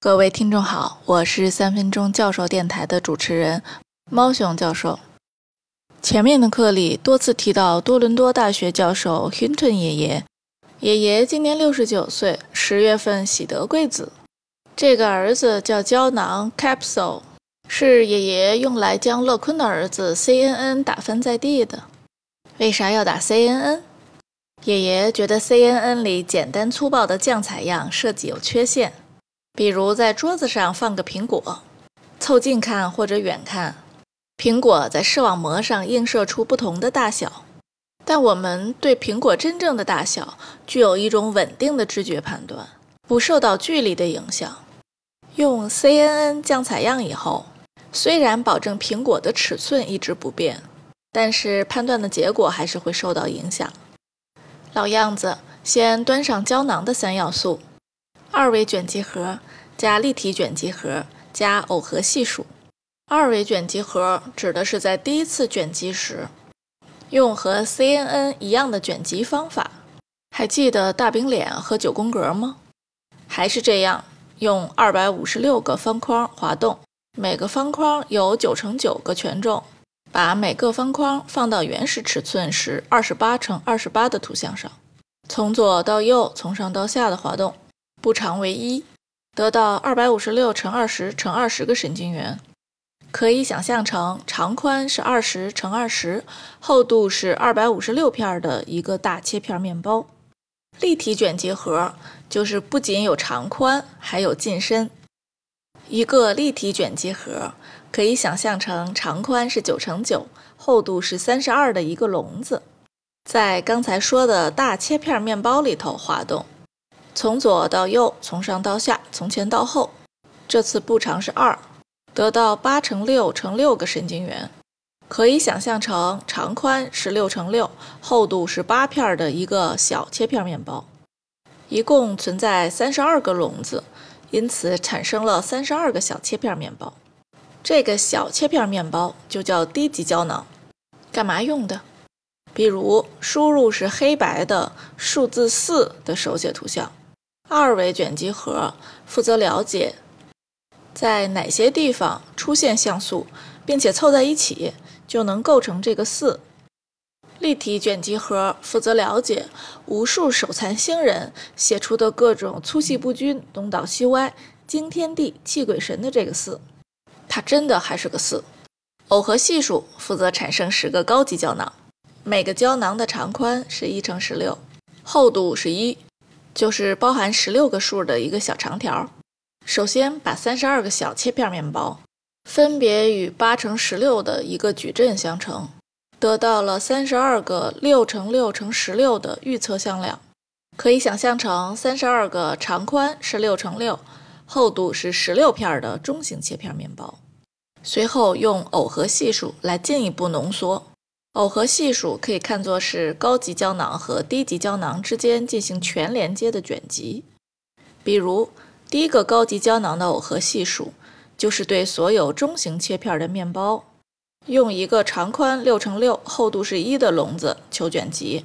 各位听众好，我是三分钟教授电台的主持人猫熊教授。前面的课里多次提到多伦多大学教授 Hinton 爷爷，爷爷今年六十九岁，十月份喜得贵子。这个儿子叫胶囊 Capsule，是爷爷用来将乐坤的儿子 CNN 打翻在地的。为啥要打 CNN？爷爷觉得 CNN 里简单粗暴的酱采样设计有缺陷。比如在桌子上放个苹果，凑近看或者远看，苹果在视网膜上映射出不同的大小。但我们对苹果真正的大小具有一种稳定的知觉判断，不受到距离的影响。用 CNN 降采样以后，虽然保证苹果的尺寸一直不变，但是判断的结果还是会受到影响。老样子，先端上胶囊的三要素。二维卷积盒加立体卷积盒加耦合系数。二维卷积盒指的是在第一次卷积时，用和 CNN 一样的卷积方法。还记得大饼脸和九宫格吗？还是这样，用二百五十六个方框滑动，每个方框有九乘九个权重，把每个方框放到原始尺寸是二十八乘二十八的图像上，从左到右，从上到下的滑动。不长为一，得到二百五十六乘二十乘二十个神经元，可以想象成长宽是二十乘二十，厚度是二百五十六片的一个大切片面包。立体卷积盒就是不仅有长宽，还有近深。一个立体卷积盒可以想象成长宽是九乘九，厚度是三十二的一个笼子，在刚才说的大切片面包里头滑动。从左到右，从上到下，从前到后。这次步长是二，得到八乘六乘六个神经元，可以想象成长宽是六乘六，厚度是八片的一个小切片面包。一共存在三十二个笼子，因此产生了三十二个小切片面包。这个小切片面包就叫低级胶囊，干嘛用的？比如输入是黑白的数字四的手写图像。二维卷积核负责了解在哪些地方出现像素，并且凑在一起就能构成这个四。立体卷积核负责了解无数手残星人写出的各种粗细不均、东倒西歪、惊天地泣鬼神的这个四，它真的还是个四。耦合系数负责产生十个高级胶囊，每个胶囊的长宽是一乘十六，厚度是一。就是包含十六个数的一个小长条。首先把三十二个小切片面包分别与八乘十六的一个矩阵相乘，得到了三十二个六乘六乘十六的预测向量，可以想象成三十二个长宽是六乘六，厚度是十六片的中型切片面包。随后用耦合系数来进一步浓缩。耦合系数可以看作是高级胶囊和低级胶囊之间进行全连接的卷积。比如，第一个高级胶囊的耦合系数就是对所有中型切片的面包，用一个长宽六乘六、厚度是一的笼子求卷积。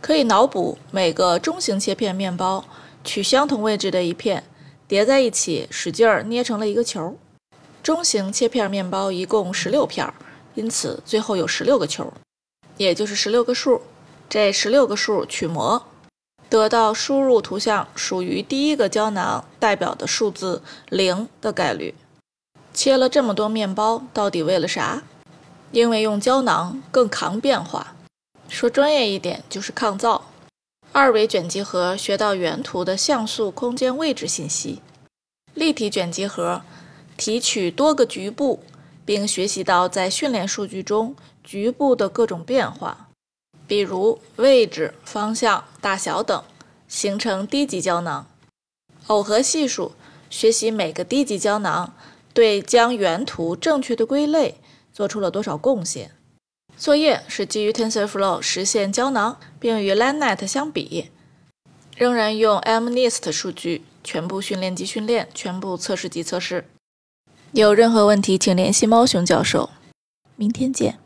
可以脑补每个中型切片面包取相同位置的一片，叠在一起，使劲儿捏成了一个球。中型切片面包一共十六片。因此，最后有十六个球，也就是十六个数。这十六个数取模，得到输入图像属于第一个胶囊代表的数字零的概率。切了这么多面包，到底为了啥？因为用胶囊更抗变化，说专业一点就是抗造。二维卷积盒学到原图的像素空间位置信息，立体卷积盒提取多个局部。并学习到在训练数据中局部的各种变化，比如位置、方向、大小等，形成低级胶囊。耦合系数学习每个低级胶囊对将原图正确的归类做出了多少贡献。作业是基于 TensorFlow 实现胶囊，并与 Lannet 相比，仍然用 MNIST 数据，全部训练及训练，全部测试及测试。有任何问题，请联系猫熊教授。明天见。